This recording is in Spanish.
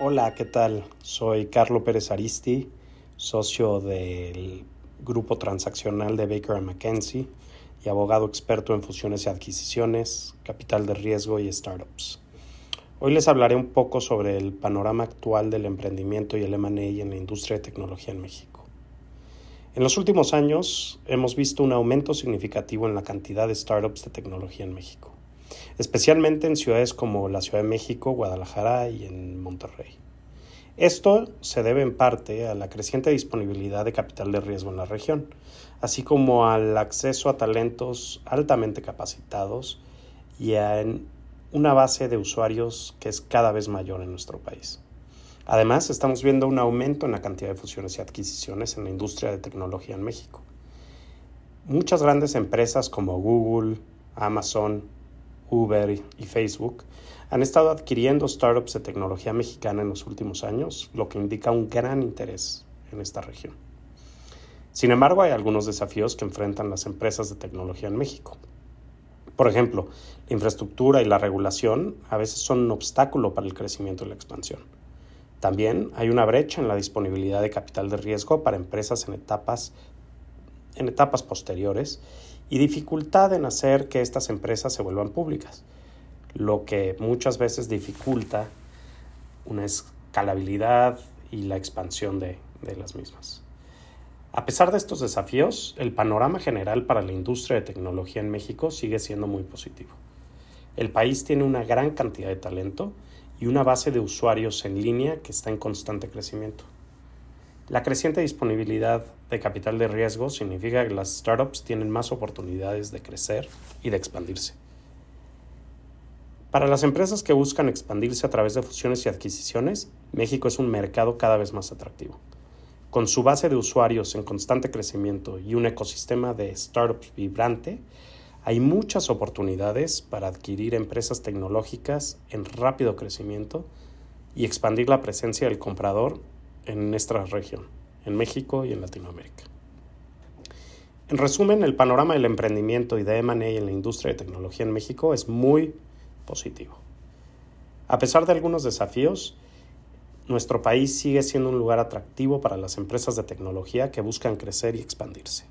Hola, ¿qué tal? Soy Carlo Pérez Aristi, socio del grupo transaccional de Baker McKenzie y abogado experto en fusiones y adquisiciones, capital de riesgo y startups. Hoy les hablaré un poco sobre el panorama actual del emprendimiento y el M&A en la industria de tecnología en México. En los últimos años hemos visto un aumento significativo en la cantidad de startups de tecnología en México especialmente en ciudades como la Ciudad de México, Guadalajara y en Monterrey. Esto se debe en parte a la creciente disponibilidad de capital de riesgo en la región, así como al acceso a talentos altamente capacitados y a una base de usuarios que es cada vez mayor en nuestro país. Además, estamos viendo un aumento en la cantidad de fusiones y adquisiciones en la industria de tecnología en México. Muchas grandes empresas como Google, Amazon, Uber y Facebook han estado adquiriendo startups de tecnología mexicana en los últimos años, lo que indica un gran interés en esta región. Sin embargo, hay algunos desafíos que enfrentan las empresas de tecnología en México. Por ejemplo, la infraestructura y la regulación a veces son un obstáculo para el crecimiento y la expansión. También hay una brecha en la disponibilidad de capital de riesgo para empresas en etapas, en etapas posteriores y dificultad en hacer que estas empresas se vuelvan públicas, lo que muchas veces dificulta una escalabilidad y la expansión de, de las mismas. A pesar de estos desafíos, el panorama general para la industria de tecnología en México sigue siendo muy positivo. El país tiene una gran cantidad de talento y una base de usuarios en línea que está en constante crecimiento. La creciente disponibilidad de capital de riesgo significa que las startups tienen más oportunidades de crecer y de expandirse. Para las empresas que buscan expandirse a través de fusiones y adquisiciones, México es un mercado cada vez más atractivo. Con su base de usuarios en constante crecimiento y un ecosistema de startups vibrante, hay muchas oportunidades para adquirir empresas tecnológicas en rápido crecimiento y expandir la presencia del comprador en nuestra región, en México y en Latinoamérica. En resumen, el panorama del emprendimiento y de M&A en la industria de tecnología en México es muy positivo. A pesar de algunos desafíos, nuestro país sigue siendo un lugar atractivo para las empresas de tecnología que buscan crecer y expandirse.